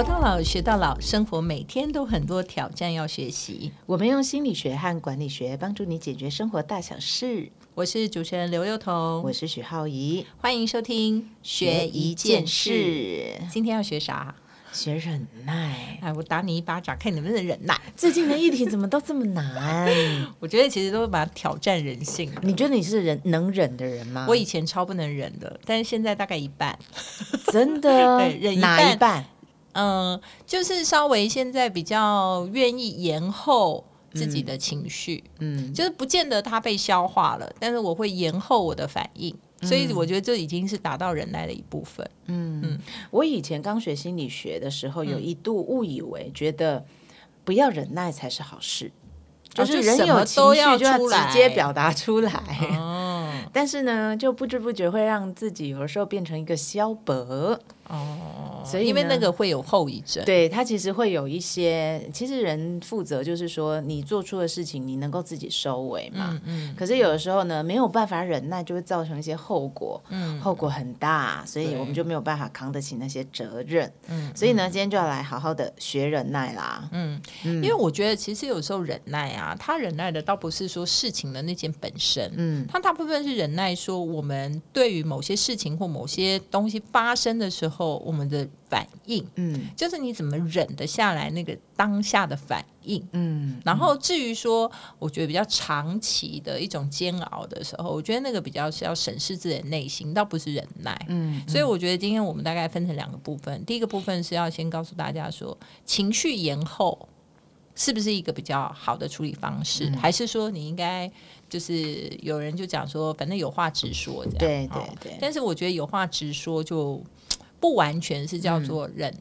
活到老，学到老，生活每天都很多挑战要学习。我们用心理学和管理学帮助你解决生活大小事。我是主持人刘幼彤，我是许浩怡，欢迎收听学一件事。今天要学啥？学忍耐。哎，我打你一巴掌，看你能不能忍耐。最近的议题怎么都这么难？我觉得其实都蛮挑战人性。你觉得你是忍能忍的人吗？我以前超不能忍的，但是现在大概一半。真的？对，忍哪一半？嗯，就是稍微现在比较愿意延后自己的情绪，嗯，就是不见得它被消化了，但是我会延后我的反应，所以我觉得这已经是达到忍耐的一部分。嗯嗯，我以前刚学心理学的时候，有一度误以为觉得不要忍耐才是好事，就是人有情绪就要直接表达出来。哦，但是呢，就不知不觉会让自己有的时候变成一个消薄。哦，所以因为那个会有后遗症，对他其实会有一些。其实人负责就是说，你做出的事情，你能够自己收尾嘛。嗯嗯。可是有的时候呢，没有办法忍耐，就会造成一些后果。嗯。后果很大，所以我们就没有办法扛得起那些责任。嗯。所以呢，今天就要来好好的学忍耐啦。嗯。因为我觉得，其实有时候忍耐啊，他忍耐的倒不是说事情的那件本身。嗯。他大部分是忍耐说，我们对于某些事情或某些东西发生的时候。后我们的反应，嗯，就是你怎么忍得下来那个当下的反应，嗯，然后至于说，我觉得比较长期的一种煎熬的时候，我觉得那个比较是要审视自己的内心，倒不是忍耐，嗯，所以我觉得今天我们大概分成两个部分，第一个部分是要先告诉大家说，情绪延后是不是一个比较好的处理方式，还是说你应该就是有人就讲说，反正有话直说，这样，对对对，但是我觉得有话直说就。不完全是叫做忍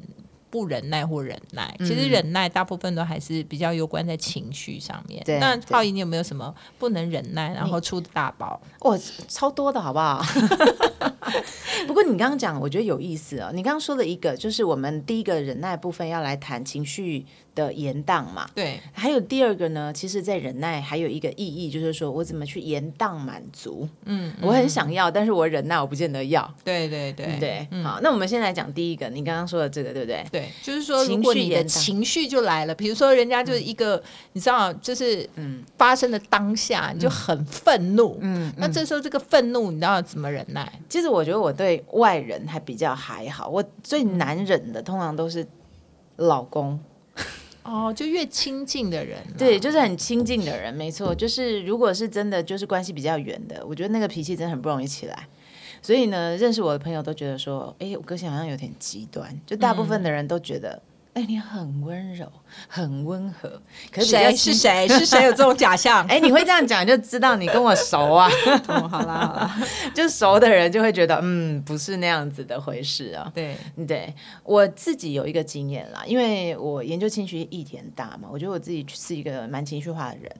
不忍耐或忍耐，其实忍耐大部分都还是比较有关在情绪上面。那浩怡，你有没有什么不能忍耐，然后出的大包？哇，超多的好不好？不过你刚刚讲，我觉得有意思哦。你刚刚说的一个，就是我们第一个忍耐部分要来谈情绪。的延宕嘛，对，还有第二个呢，其实，在忍耐还有一个意义，就是说我怎么去延宕满足，嗯，我很想要，但是我忍耐，我不见得要，对对对。对，好，那我们先来讲第一个，你刚刚说的这个，对不对？对，就是说，如果你的情绪就来了，比如说人家就是一个，你知道，就是嗯，发生的当下你就很愤怒，嗯，那这时候这个愤怒，你知道怎么忍耐？其实我觉得我对外人还比较还好，我最难忍的通常都是老公。哦，就越亲近的人，对，就是很亲近的人，没错。就是如果是真的，就是关系比较远的，我觉得那个脾气真的很不容易起来。所以呢，认识我的朋友都觉得说，哎，我个性好像有点极端。就大部分的人都觉得。哎，你很温柔，很温和。可是谁是谁？是谁有这种假象？哎，你会这样讲，就知道你跟我熟啊。好 啦好啦，就熟的人就会觉得，嗯，不是那样子的回事啊。对对，我自己有一个经验啦，因为我研究情绪议题很大嘛，我觉得我自己是一个蛮情绪化的人。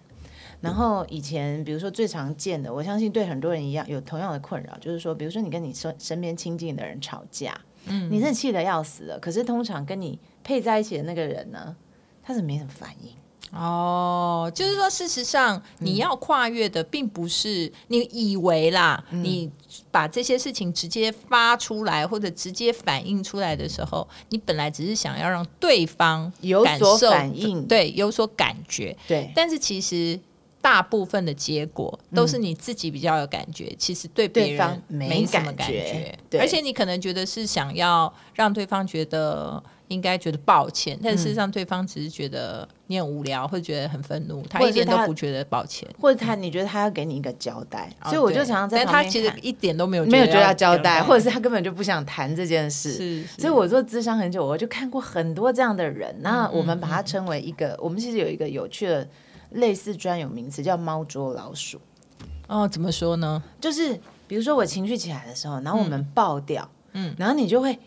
然后以前，比如说最常见的，我相信对很多人一样有同样的困扰，就是说，比如说你跟你身身边亲近的人吵架，嗯，你是气得要死了，可是通常跟你配在一起的那个人呢，他是没什么反应。哦，就是说，事实上你要跨越的，并不是你以为啦，你把这些事情直接发出来或者直接反映出来的时候，你本来只是想要让对方有所反应，对，有所感觉，对，但是其实。大部分的结果都是你自己比较有感觉，其实对别人没什么感觉，而且你可能觉得是想要让对方觉得应该觉得抱歉，但事实上对方只是觉得你很无聊，会觉得很愤怒，他一点都不觉得抱歉，或者他你觉得他要给你一个交代，所以我就常常在他其实一点都没有没有觉得要交代，或者是他根本就不想谈这件事，是，所以我做智商很久，我就看过很多这样的人，那我们把它称为一个，我们其实有一个有趣的。类似专有名词叫“猫捉老鼠”，哦，怎么说呢？就是比如说我情绪起来的时候，然后我们爆掉，嗯，然后你就会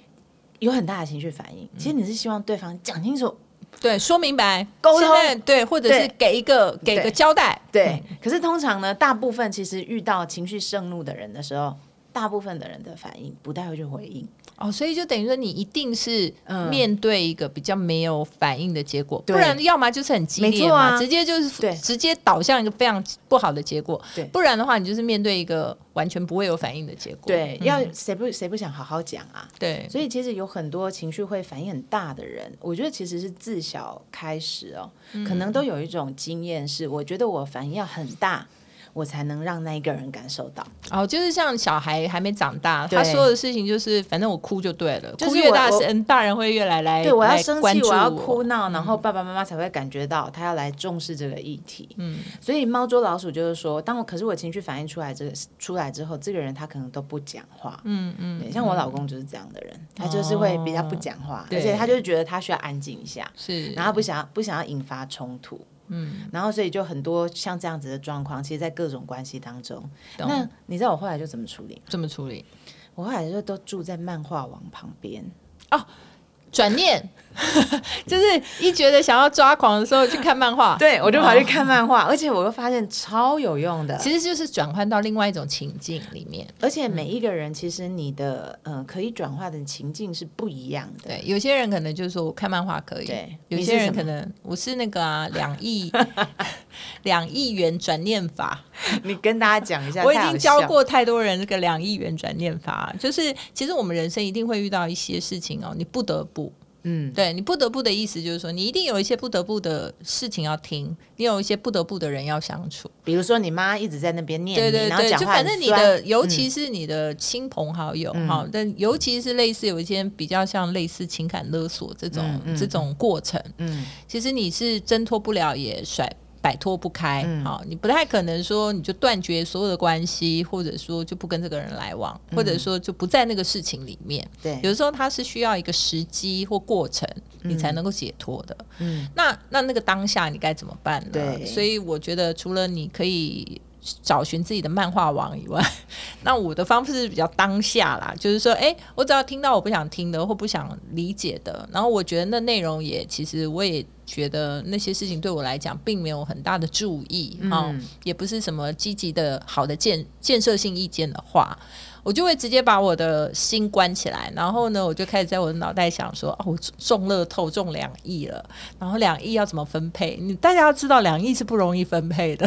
有很大的情绪反应。其实你是希望对方讲清楚，对，说明白，沟通，对，或者是给一个给个交代，对。可是通常呢，大部分其实遇到情绪盛怒的人的时候，大部分的人的反应不太会去回应。哦，所以就等于说，你一定是面对一个比较没有反应的结果，不然要么就是很激烈嘛，直接就是对直接导向一个非常不好的结果。对，不然的话，你就是面对一个完全不会有反应的结果。对，要谁不谁不想好好讲啊？对，所以其实有很多情绪会反应很大的人，我觉得其实是自小开始哦，可能都有一种经验是，我觉得我反应要很大。我才能让那一个人感受到。哦，就是像小孩还没长大，他说的事情就是反正我哭就对了，哭越大声，大人会越来来对我要生气，我要哭闹，然后爸爸妈妈才会感觉到他要来重视这个议题。嗯，所以猫捉老鼠就是说，当我可是我情绪反应出来这个出来之后，这个人他可能都不讲话。嗯嗯，像我老公就是这样的人，他就是会比较不讲话，而且他就是觉得他需要安静一下，是，然后不想不想要引发冲突。嗯，然后所以就很多像这样子的状况，其实，在各种关系当中，那你知道我后来就怎么处理？怎么处理？我后来就都住在漫画网旁边哦。转念，就是一觉得想要抓狂的时候去看漫画，对我就跑去看漫画，而且我又发现超有用的。其实就是转换到另外一种情境里面，而且每一个人其实你的呃可以转化的情境是不一样的。对，有些人可能就是说我看漫画可以，对，有些人可能我是那个啊两亿 两亿元转念法。你跟大家讲一下，我已经教过太多人这个两亿元转念法，就是其实我们人生一定会遇到一些事情哦，你不得不。嗯，对你不得不的意思就是说，你一定有一些不得不的事情要听，你有一些不得不的人要相处。比如说，你妈一直在那边念，对对对，就反正你的，尤其是你的亲朋好友哈，但尤其是类似有一些比较像类似情感勒索这种这种过程，嗯，其实你是挣脱不了也甩。摆脱不开，好，你不太可能说你就断绝所有的关系，或者说就不跟这个人来往，或者说就不在那个事情里面。对，有的时候它是需要一个时机或过程，你才能够解脱的。嗯，那那那个当下你该怎么办呢？对，所以我觉得除了你可以。找寻自己的漫画王以外，那我的方式是比较当下啦，就是说，哎，我只要听到我不想听的或不想理解的，然后我觉得那内容也其实我也觉得那些事情对我来讲并没有很大的注意哈，也不是什么积极的好的建建设性意见的话。我就会直接把我的心关起来，然后呢，我就开始在我的脑袋想说：哦，我中乐透中两亿了，然后两亿要怎么分配？你大家要知道，两亿是不容易分配的，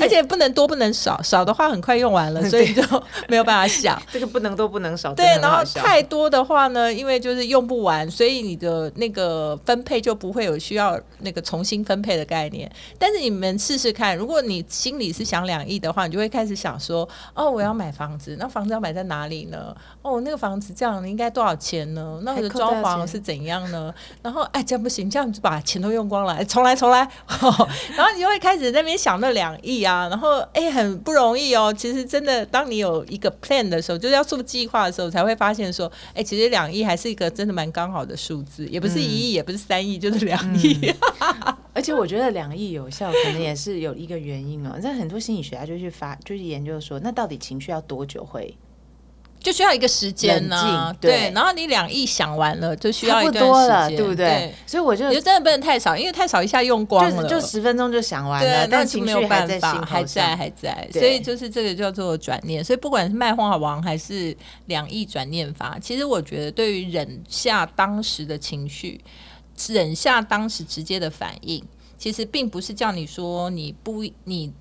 而且不能多不能少，少的话很快用完了，所以就没有办法想。这个不能多不能少，对，然后太多的话呢，因为就是用不完，所以你的那个分配就不会有需要那个重新分配的概念。但是你们试试看，如果你心里是想两亿的话，你就会开始想说：哦，我要买房子，那房子。要买在哪里呢？哦，那个房子这样应该多少钱呢？那我的装潢是怎样呢？然后哎，这样不行，这样就把钱都用光了，重来重来。然后你就会开始那边想那两亿啊，然后哎，很不容易哦。其实真的，当你有一个 plan 的时候，就是要做计划的时候，才会发现说，哎，其实两亿还是一个真的蛮刚好的数字，也不是一亿，也不是三亿，就是两亿。而且我觉得两亿有效，可能也是有一个原因哦。在很多心理学家就去发，就去研究说，那到底情绪要多久会？就需要一个时间呢，对，然后你两亿想完了，就需要一段时间，对不对？所以我就觉得真的不能太少，因为太少一下用光了，就十分钟就想完了，但情绪还在还在还在，所以就是这个叫做转念。所以不管是卖画王还是两亿转念法，其实我觉得对于忍下当时的情绪，忍下当时直接的反应，其实并不是叫你说你不你。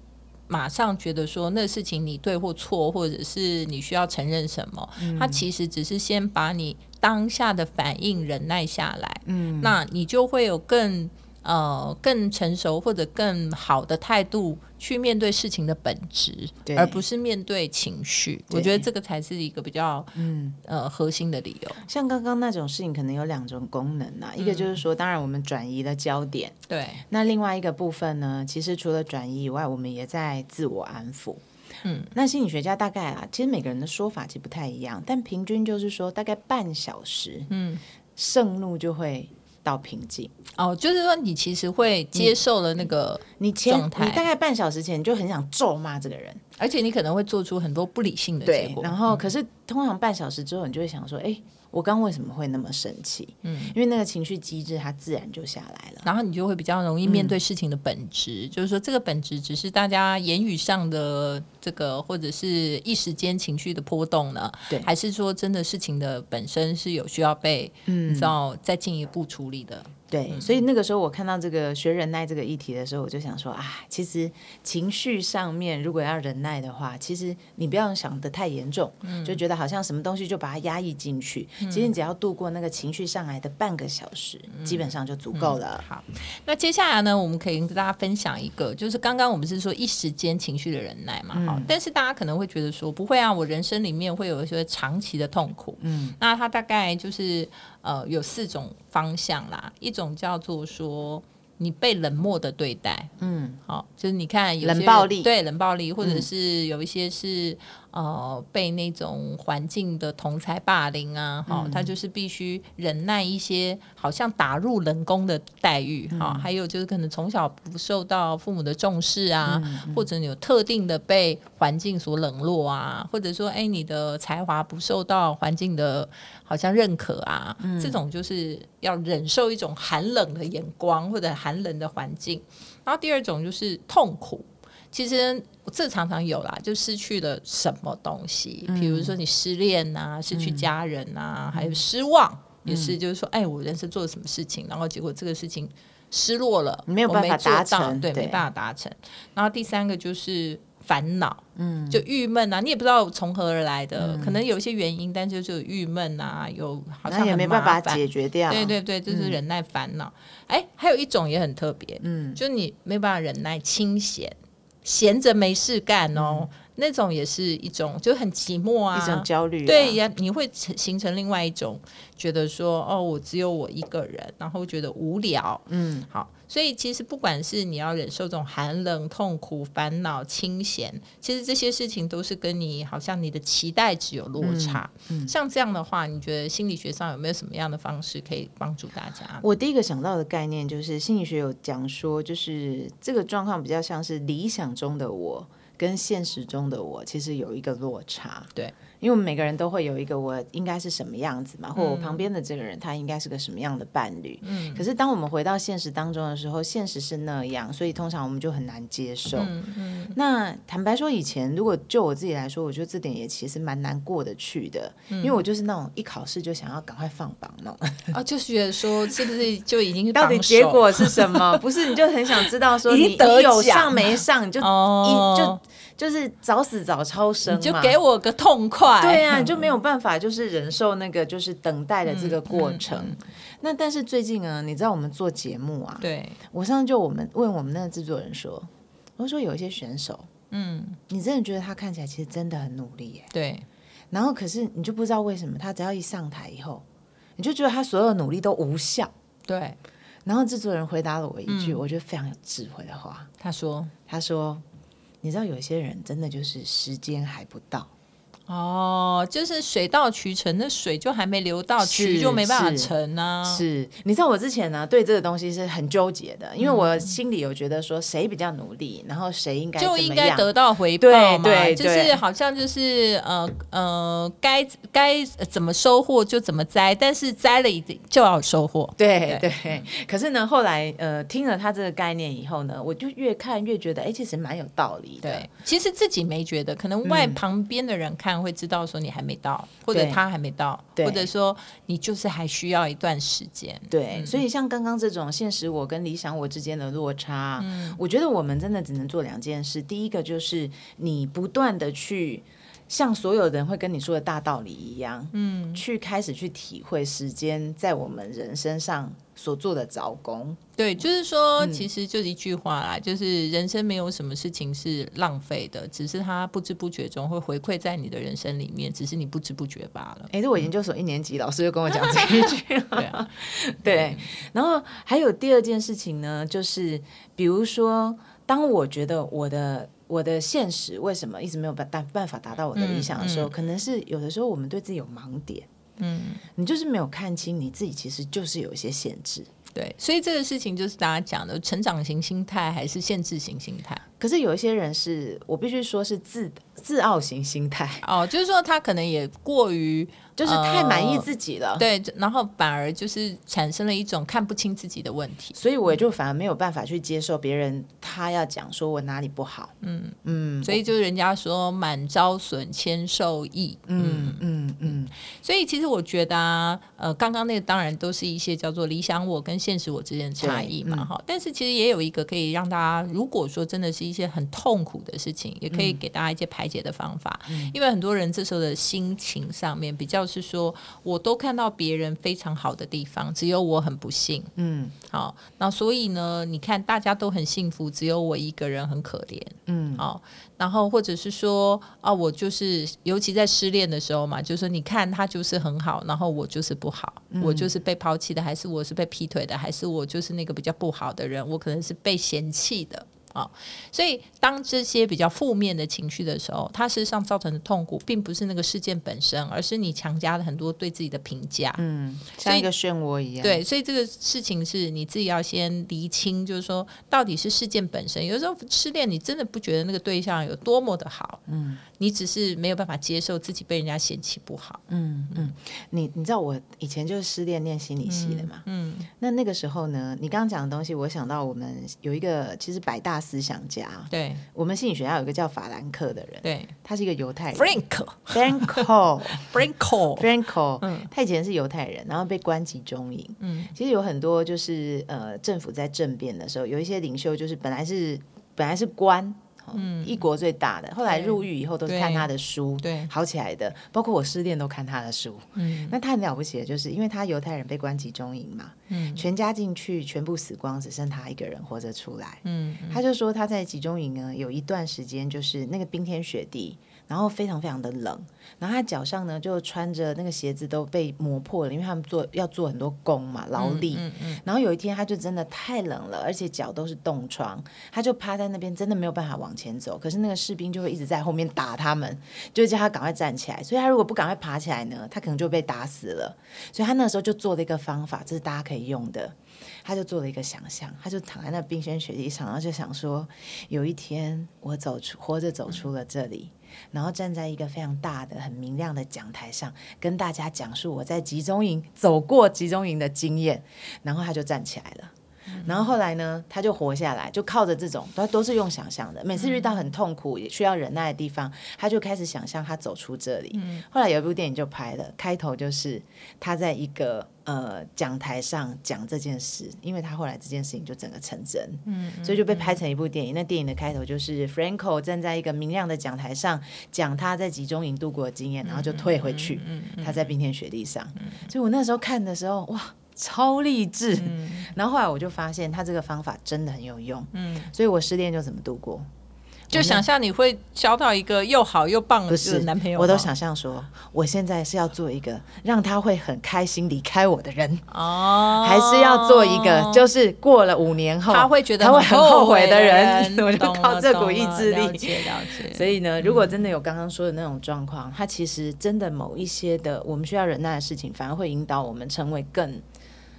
马上觉得说那事情你对或错，或者是你需要承认什么？他其实只是先把你当下的反应忍耐下来，嗯，那你就会有更。呃，更成熟或者更好的态度去面对事情的本质，而不是面对情绪。我觉得这个才是一个比较嗯呃核心的理由。像刚刚那种事情，可能有两种功能啊，一个就是说，当然我们转移了焦点，对。那另外一个部分呢，其实除了转移以外，我们也在自我安抚。嗯，那心理学家大概啊，其实每个人的说法其实不太一样，但平均就是说，大概半小时，嗯，盛怒就会。到平静哦，就是说你其实会接受了那个你状态，你大概半小时前就很想咒骂这个人，而且你可能会做出很多不理性的结果。然后可是通常半小时之后，你就会想说，哎，我刚为什么会那么生气？嗯，因为那个情绪机制它自然就下来了，然后你就会比较容易面对事情的本质，就是说这个本质只是大家言语上的这个，或者是一时间情绪的波动呢？对，还是说真的事情的本身是有需要被嗯，知道再进一步处理的？对，所以那个时候我看到这个学忍耐这个议题的时候，我就想说啊，其实情绪上面如果要忍耐的话，其实你不要想的太严重，就觉得好像什么东西就把它压抑进去。其实你只要度过那个情绪上来的半个小时，基本上就足够了。好，那接下来呢，我们可以跟大家分享一个，就是刚刚我们是说一时间情绪的忍耐嘛，好，但是大家可能会觉得说不会啊，我人生里面会有一些长期的痛苦，嗯，那它大概就是。呃，有四种方向啦，一种叫做说你被冷漠的对待，嗯，好，就是你看有冷暴力，对冷暴力，或者是有一些是。呃，被那种环境的同才霸凌啊，哈，他就是必须忍耐一些好像打入冷宫的待遇，哈，还有就是可能从小不受到父母的重视啊，或者你有特定的被环境所冷落啊，或者说，哎，你的才华不受到环境的好像认可啊，这种就是要忍受一种寒冷的眼光或者寒冷的环境。然后第二种就是痛苦。其实这常常有啦，就失去了什么东西，比如说你失恋呐，失去家人呐，还有失望，也是就是说，哎，我人生做了什么事情，然后结果这个事情失落了，没有办法达成，对，没办法达成。然后第三个就是烦恼，嗯，就郁闷啊，你也不知道从何而来的，可能有一些原因，但就是郁闷啊，有好像也没办法解决掉，对对对，就是忍耐烦恼。哎，还有一种也很特别，嗯，就你没办法忍耐清闲。闲着没事干哦，那种也是一种，就很寂寞啊，一种焦虑。对呀，你会形成另外一种，觉得说哦，我只有我一个人，然后觉得无聊。嗯，好。所以其实不管是你要忍受这种寒冷、痛苦、烦恼、清闲，其实这些事情都是跟你好像你的期待值有落差。像这样的话，你觉得心理学上有没有什么样的方式可以帮助大家？我第一个想到的概念就是心理学有讲说，就是这个状况比较像是理想中的我跟现实中的我其实有一个落差。对。因为我们每个人都会有一个我应该是什么样子嘛，或我旁边的这个人他应该是个什么样的伴侣。嗯。可是当我们回到现实当中的时候，现实是那样，所以通常我们就很难接受。嗯嗯。那坦白说，以前如果就我自己来说，我觉得这点也其实蛮难过得去的，因为我就是那种一考试就想要赶快放榜那种。啊，就是觉得说是不是就已经到底结果是什么？不是，你就很想知道说你得有上没上，就一就。就是早死早超生，你就给我个痛快。对啊，你就没有办法，就是忍受那个就是等待的这个过程。那但是最近啊，你知道我们做节目啊，对我上次就我们问我们那个制作人说，我说有一些选手，嗯，你真的觉得他看起来其实真的很努力，耶，对。然后可是你就不知道为什么，他只要一上台以后，你就觉得他所有努力都无效，对。然后制作人回答了我一句，我觉得非常有智慧的话，他说，他说。你知道有些人真的就是时间还不到。哦，就是水到渠成，那水就还没流到渠就没办法成呢。是，你知道我之前呢对这个东西是很纠结的，因为我心里有觉得说谁比较努力，然后谁应该就应该得到回报嘛，就是好像就是呃呃该该怎么收获就怎么栽，但是栽了一定就要收获。对对。可是呢，后来呃听了他这个概念以后呢，我就越看越觉得，哎，其实蛮有道理的。对，其实自己没觉得，可能外旁边的人看。会知道说你还没到，或者他还没到，或者说你就是还需要一段时间。对，所以像刚刚这种现实我跟理想我之间的落差，我觉得我们真的只能做两件事。第一个就是你不断的去。像所有人会跟你说的大道理一样，嗯，去开始去体会时间在我们人身上所做的招工。对，就是说，其实就一句话啦，就是人生没有什么事情是浪费的，只是它不知不觉中会回馈在你的人生里面，只是你不知不觉罢了。哎，这我研究所一年级老师就跟我讲这一句，对啊，对。然后还有第二件事情呢，就是比如说，当我觉得我的。我的现实为什么一直没有办办办法达到我的理想的时候，可能是有的时候我们对自己有盲点，嗯，你就是没有看清你自己，其实就是有一些限制，对，所以这个事情就是大家讲的成长型心态还是限制型心态。可是有一些人是我必须说是自自傲型心态。哦，就是说他可能也过于。就是太满意自己了，对，然后反而就是产生了一种看不清自己的问题，所以我就反而没有办法去接受别人他要讲说我哪里不好，嗯嗯，所以就是人家说满招损，谦受益，嗯嗯。嗯，所以其实我觉得啊，呃，刚刚那个当然都是一些叫做理想我跟现实我之间的差异嘛，哈，但是其实也有一个可以让大家，如果说真的是一些很痛苦的事情，也可以给大家一些排解的方法，因为很多人这时候的心情上面比较。是说，我都看到别人非常好的地方，只有我很不幸。嗯，好，那所以呢，你看大家都很幸福，只有我一个人很可怜。嗯，好，然后或者是说，啊，我就是，尤其在失恋的时候嘛，就是说，你看他就是很好，然后我就是不好，我就是被抛弃的，还是我是被劈腿的，还是我就是那个比较不好的人，我可能是被嫌弃的。啊，所以当这些比较负面的情绪的时候，它实际上造成的痛苦，并不是那个事件本身，而是你强加了很多对自己的评价，嗯，像一个漩涡一样。对，所以这个事情是你自己要先厘清，就是说到底是事件本身。有时候失恋，你真的不觉得那个对象有多么的好，嗯。你只是没有办法接受自己被人家嫌弃不好。嗯嗯，你你知道我以前就是失恋练心理系的嘛？嗯，那那个时候呢，你刚刚讲的东西，我想到我们有一个其实百大思想家，对，我们心理学家有一个叫法兰克的人，对，他是一个犹太人，Franco，Franco，Franco，嗯，他以前是犹太人，然后被关集中营。嗯，其实有很多就是呃，政府在政变的时候，有一些领袖就是本来是本来是官。嗯，一国最大的，后来入狱以后都是看他的书，对，好起来的。包括我失恋都看他的书。嗯，那他很了不起的，就是因为他犹太人被关集中营嘛，嗯，全家进去全部死光，只剩他一个人活着出来。嗯，他就说他在集中营呢有一段时间就是那个冰天雪地。然后非常非常的冷，然后他脚上呢就穿着那个鞋子都被磨破了，因为他们做要做很多工嘛，劳力。然后有一天他就真的太冷了，而且脚都是冻疮，他就趴在那边，真的没有办法往前走。可是那个士兵就会一直在后面打他们，就叫他赶快站起来。所以他如果不赶快爬起来呢，他可能就被打死了。所以他那时候就做了一个方法，这是大家可以用的。他就做了一个想象，他就躺在那冰天雪地上，然后就想说，有一天我走出，活着走出了这里。然后站在一个非常大的、很明亮的讲台上，跟大家讲述我在集中营走过集中营的经验。然后他就站起来了。然后后来呢，他就活下来，就靠着这种，他都是用想象的。每次遇到很痛苦、也需要忍耐的地方，他就开始想象他走出这里。后来有一部电影就拍了，开头就是他在一个呃讲台上讲这件事，因为他后来这件事情就整个成真，嗯，所以就被拍成一部电影。那电影的开头就是 Franco 站在一个明亮的讲台上讲他在集中营度过的经验，然后就退回去，他在冰天雪地上。所以我那时候看的时候，哇！超励志，然后后来我就发现他这个方法真的很有用，嗯，所以我失恋就怎么度过？就想象你会交到一个又好又棒的男朋友，我都想象说，我现在是要做一个让他会很开心离开我的人哦，还是要做一个就是过了五年后他会觉得他会很后悔的人？我就靠这股意志力，了解了解。所以呢，如果真的有刚刚说的那种状况，他其实真的某一些的我们需要忍耐的事情，反而会引导我们成为更。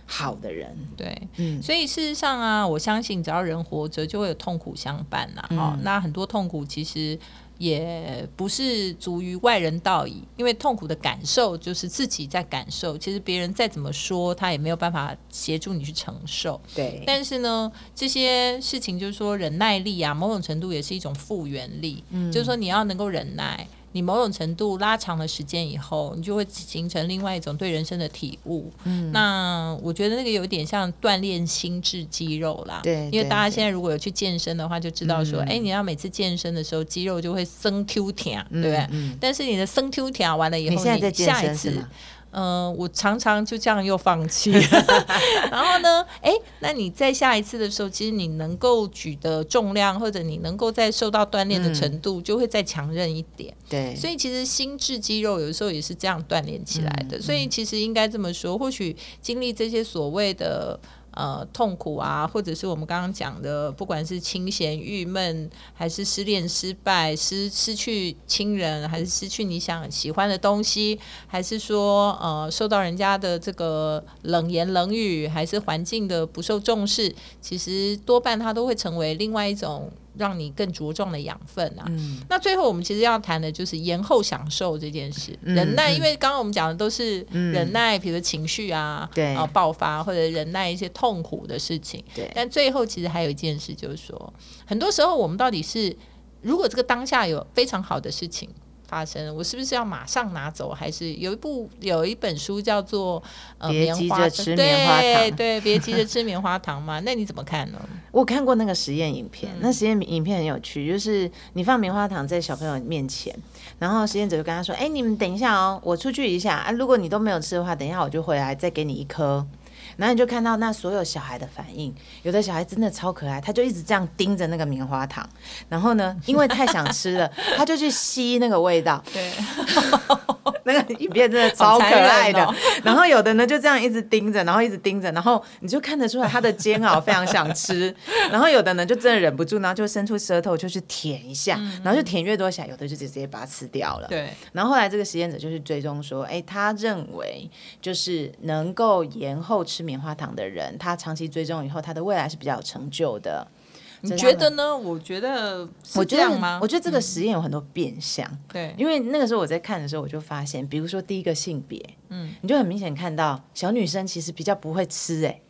好的人，对，嗯，所以事实上啊，我相信只要人活着，就会有痛苦相伴呐。哦，那很多痛苦其实也不是足于外人道矣，因为痛苦的感受就是自己在感受，其实别人再怎么说，他也没有办法协助你去承受。对，但是呢，这些事情就是说忍耐力啊，某种程度也是一种复原力，嗯，就是说你要能够忍耐。你某种程度拉长了时间以后，你就会形成另外一种对人生的体悟。嗯，那我觉得那个有点像锻炼心智肌肉啦。对，因为大家现在如果有去健身的话，就知道说，哎，你要每次健身的时候，肌肉就会生 Q 条，对不对？嗯。但是你的生 Q 条完了以后，你现在在嗯，我常常就这样又放弃。然后呢，哎，那你在下一次的时候，其实你能够举的重量，或者你能够再受到锻炼的程度，就会再强韧一点。对，所以其实心智肌肉有时候也是这样锻炼起来的。所以其实应该这么说，或许经历这些所谓的。呃，痛苦啊，或者是我们刚刚讲的，不管是清闲、郁闷，还是失恋、失败、失失去亲人，还是失去你想喜欢的东西，还是说呃受到人家的这个冷言冷语，还是环境的不受重视，其实多半它都会成为另外一种。让你更茁壮的养分啊。那最后我们其实要谈的就是延后享受这件事，忍耐，因为刚刚我们讲的都是忍耐，比如情绪啊，对啊爆发或者忍耐一些痛苦的事情。对，但最后其实还有一件事，就是说，很多时候我们到底是，如果这个当下有非常好的事情。发生，我是不是要马上拿走？还是有一部有一本书叫做呃，别急着吃棉花糖，对，别急着吃棉花糖嘛？那你怎么看呢？我看过那个实验影片，那实验影片很有趣，就是你放棉花糖在小朋友面前，然后实验者就跟他说：“哎，你们等一下哦，我出去一下啊，如果你都没有吃的话，等一下我就回来再给你一颗。”然后你就看到那所有小孩的反应，有的小孩真的超可爱，他就一直这样盯着那个棉花糖，然后呢，因为太想吃了，他就去吸那个味道。对，那个影片真的超可爱的。然后有的呢就这样一直盯着，然后一直盯着，然后你就看得出来他的煎熬非常想吃。然后有的呢就真的忍不住，然后就伸出舌头就去舔一下，然后就舔越多下，有的就直接把它吃掉了。对。然后后来这个实验者就是追踪说，哎，他认为就是能够延后吃。棉花糖的人，他长期追踪以后，他的未来是比较有成就的。你觉得呢？我觉得，我觉得，我觉得这个实验有很多变相。对，因为那个时候我在看的时候，我就发现，比如说第一个性别，嗯，你就很明显看到小女生其实比较不会吃，哎。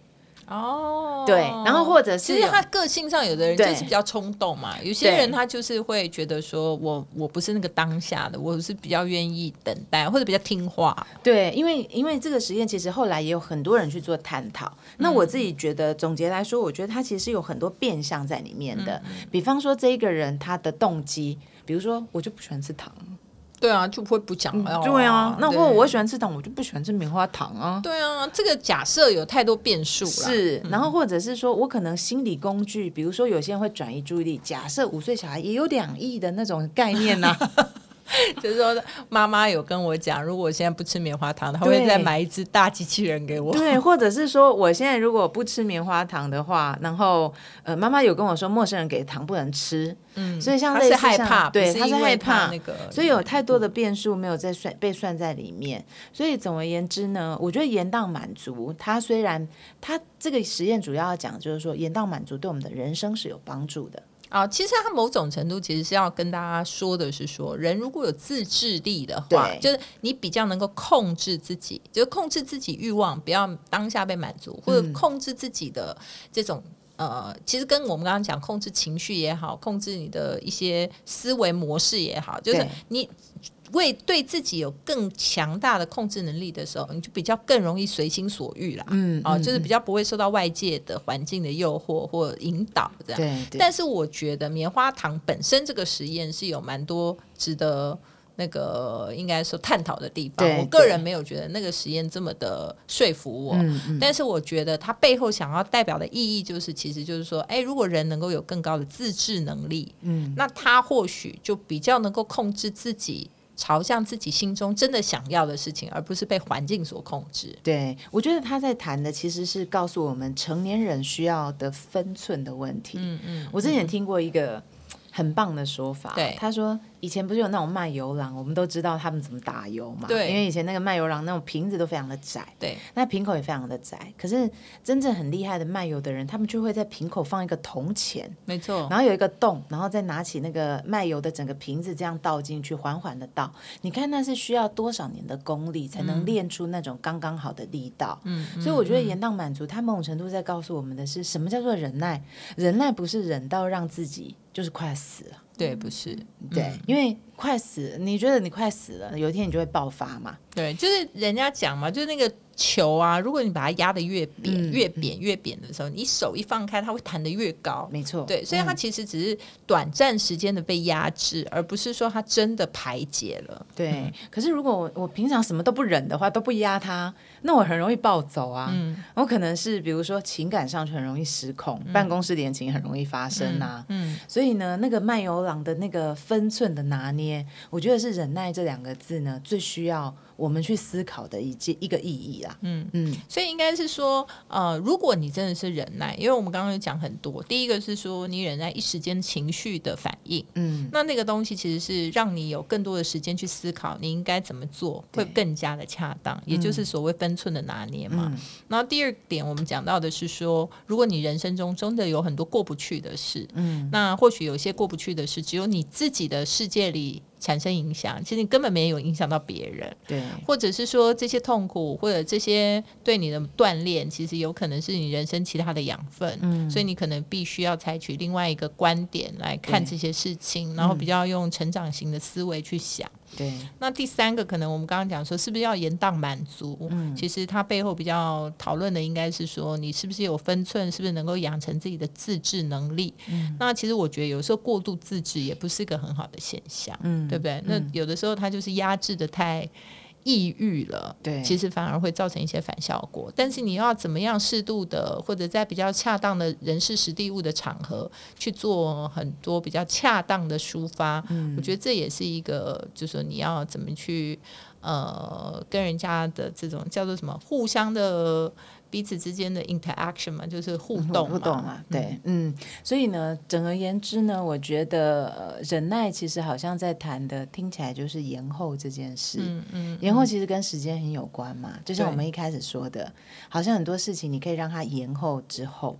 哦，对，然后或者是其实他个性上有的人就是比较冲动嘛，有些人他就是会觉得说我我不是那个当下的，我是比较愿意等待或者比较听话。对，因为因为这个实验其实后来也有很多人去做探讨。那我自己觉得总结来说，我觉得他其实有很多变相在里面的。比方说这一个人他的动机，比如说我就不喜欢吃糖。对啊，就不会不讲了。对啊，那我我喜欢吃糖，我就不喜欢吃棉花糖啊。对啊，这个假设有太多变数了。是，然后或者是说我可能心理工具，比如说有些人会转移注意力。假设五岁小孩也有两亿的那种概念呢。就是说，妈妈有跟我讲，如果我现在不吃棉花糖，她会再买一只大机器人给我。对，或者是说，我现在如果不吃棉花糖的话，然后呃，妈妈有跟我说，陌生人给的糖不能吃。嗯，所以像类似害怕，对，他是害怕那个，所以有太多的变数没有在算被算在里面。所以总而言之呢，我觉得延宕满足，它虽然它这个实验主要要讲就是说，延宕满足对我们的人生是有帮助的。啊，其实它某种程度其实是要跟大家说的是，说人如果有自制力的话，就是你比较能够控制自己，就是控制自己欲望，不要当下被满足，或者控制自己的这种呃，其实跟我们刚刚讲控制情绪也好，控制你的一些思维模式也好，就是你。为对自己有更强大的控制能力的时候，你就比较更容易随心所欲啦。嗯，哦，就是比较不会受到外界的环境的诱惑或引导这样。对。但是我觉得棉花糖本身这个实验是有蛮多值得那个应该说探讨的地方。我个人没有觉得那个实验这么的说服我。嗯嗯。但是我觉得它背后想要代表的意义，就是其实就是说，哎，如果人能够有更高的自制能力，嗯，那他或许就比较能够控制自己。朝向自己心中真的想要的事情，而不是被环境所控制。对，我觉得他在谈的其实是告诉我们成年人需要的分寸的问题。嗯嗯，我之前听过一个很棒的说法，对，他说。以前不是有那种卖油郎，我们都知道他们怎么打油嘛。对，因为以前那个卖油郎那种瓶子都非常的窄，对，那瓶口也非常的窄。可是真正很厉害的卖油的人，他们就会在瓶口放一个铜钱，没错，然后有一个洞，然后再拿起那个卖油的整个瓶子这样倒进去，缓缓的倒。你看那是需要多少年的功力才能练出那种刚刚好的力道。嗯，所以我觉得延宕满足，他某种程度在告诉我们的是什么叫做忍耐？忍耐不是忍到让自己就是快死了。对，不是，对，因为快死，你觉得你快死了，有一天你就会爆发嘛？对，就是人家讲嘛，就是那个。球啊，如果你把它压得越扁、越扁、越扁的时候，你手一放开，它会弹得越高。没错，对，所以它其实只是短暂时间的被压制，而不是说它真的排解了。对，可是如果我我平常什么都不忍的话，都不压它，那我很容易暴走啊。嗯，我可能是比如说情感上就很容易失控，办公室恋情很容易发生啊。嗯，所以呢，那个卖油廊的那个分寸的拿捏，我觉得是忍耐这两个字呢，最需要。我们去思考的一件一个意义啦，嗯。嗯，所以应该是说，呃，如果你真的是忍耐，因为我们刚刚有讲很多，第一个是说你忍耐一时间情绪的反应，嗯，那那个东西其实是让你有更多的时间去思考你应该怎么做会更加的恰当，也就是所谓分寸的拿捏嘛。然后第二点，我们讲到的是说，如果你人生中真的有很多过不去的事，嗯，那或许有些过不去的事，只有你自己的世界里。产生影响，其实你根本没有影响到别人，对，或者是说这些痛苦或者这些对你的锻炼，其实有可能是你人生其他的养分，嗯，所以你可能必须要采取另外一个观点来看这些事情，然后比较用成长型的思维去想。对，那第三个可能我们刚刚讲说，是不是要延宕满足？嗯，其实它背后比较讨论的应该是说，你是不是有分寸，是不是能够养成自己的自制能力？嗯，那其实我觉得有时候过度自制也不是一个很好的现象，嗯，对不对？那有的时候它就是压制的太。抑郁了，对，其实反而会造成一些反效果。但是你要怎么样适度的，或者在比较恰当的人事实地物的场合去做很多比较恰当的抒发，嗯，我觉得这也是一个，就是说你要怎么去呃跟人家的这种叫做什么互相的。彼此之间的 interaction 嘛，就是互动互动嘛，对，嗯，所以呢，整而言之呢，我觉得忍耐其实好像在谈的，听起来就是延后这件事，嗯嗯，延后其实跟时间很有关嘛，就像我们一开始说的，好像很多事情你可以让它延后之后。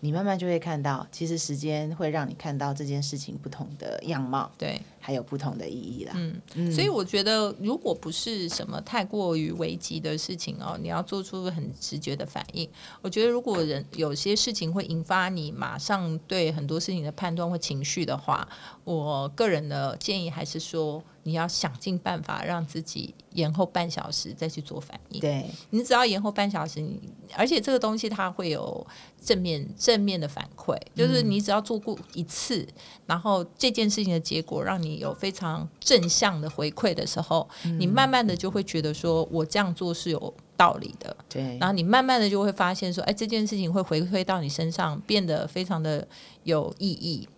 你慢慢就会看到，其实时间会让你看到这件事情不同的样貌，对，还有不同的意义啦。嗯，嗯所以我觉得，如果不是什么太过于危急的事情哦，你要做出很直觉的反应。我觉得，如果人有些事情会引发你马上对很多事情的判断或情绪的话，我个人的建议还是说。你要想尽办法让自己延后半小时再去做反应。对你只要延后半小时，你而且这个东西它会有正面正面的反馈，就是你只要做过一次，然后这件事情的结果让你有非常正向的回馈的时候，你慢慢的就会觉得说我这样做是有道理的。对，然后你慢慢的就会发现说，哎，这件事情会回馈到你身上，变得非常的有意义。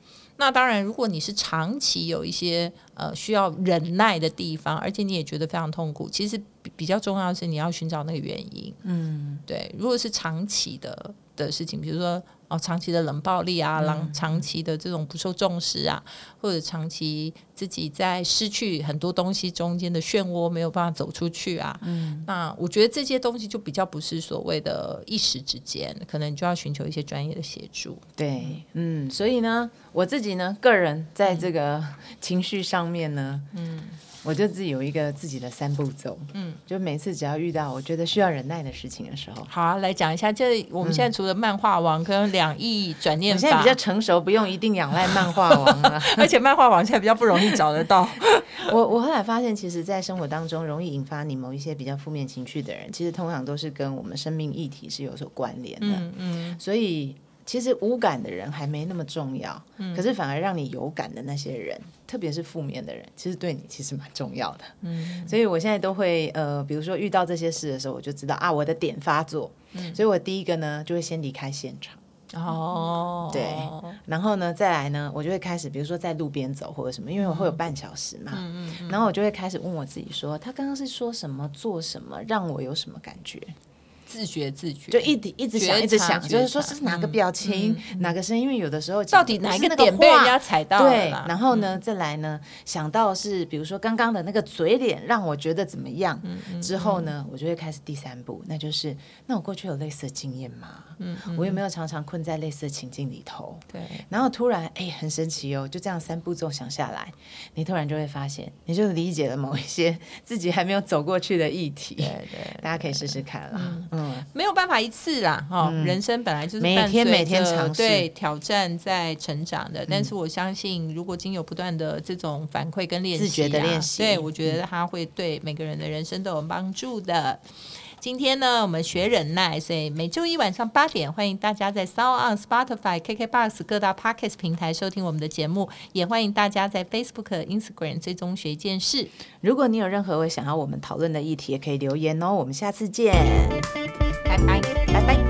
那当然，如果你是长期有一些呃需要忍耐的地方，而且你也觉得非常痛苦，其实比比较重要的是你要寻找那个原因。嗯，对。如果是长期的的事情，比如说。哦，长期的冷暴力啊，长长期的这种不受重视啊，或者长期自己在失去很多东西中间的漩涡没有办法走出去啊，嗯，那我觉得这些东西就比较不是所谓的一时之间，可能你就要寻求一些专业的协助。对，嗯，所以呢，我自己呢，个人在这个情绪上面呢，嗯。我就自己有一个自己的三步走，嗯，就每次只要遇到我觉得需要忍耐的事情的时候，好啊，来讲一下。这我们现在除了漫画王跟两亿转念法，现在比较成熟，不用一定仰赖漫画王了，而且漫画王现在比较不容易找得到。我我后来发现，其实，在生活当中容易引发你某一些比较负面情绪的人，其实通常都是跟我们生命议题是有所关联的。嗯嗯，所以。其实无感的人还没那么重要，可是反而让你有感的那些人，特别是负面的人，其实对你其实蛮重要的。嗯，所以我现在都会呃，比如说遇到这些事的时候，我就知道啊，我的点发作，所以我第一个呢就会先离开现场。哦，对，然后呢再来呢，我就会开始，比如说在路边走或者什么，因为我会有半小时嘛，嗯嗯，然后我就会开始问我自己说，他刚刚是说什么，做什么，让我有什么感觉？自觉自觉，就一直一直想，一直想，就是说是哪个表情，哪个声音，因为有的时候到底哪一个点被人家踩到了？对，然后呢，再来呢，想到是比如说刚刚的那个嘴脸让我觉得怎么样？之后呢，我就会开始第三步，那就是那我过去有类似的经验吗？嗯，我有没有常常困在类似的情境里头？对，然后突然哎，很神奇哦，就这样三步骤想下来，你突然就会发现，你就理解了某一些 自己还没有走过去的议题。对对，大家可以试试看啦。嗯，没有办法一次啦，哈，人生本来就是每天每天尝试，对挑战在成长的。但是我相信，如果经有不断的这种反馈跟练习的练习，对我觉得他会对每个人的人生都有帮助的。今天呢，我们学忍耐，所以每周一晚上八点，欢迎大家在 Sound on Spotify、KKBox 各大 Podcast 平台收听我们的节目，也欢迎大家在 Facebook、Instagram 追踪学一件事。如果你有任何想要我们讨论的议题，也可以留言哦。我们下次见，拜拜，拜拜。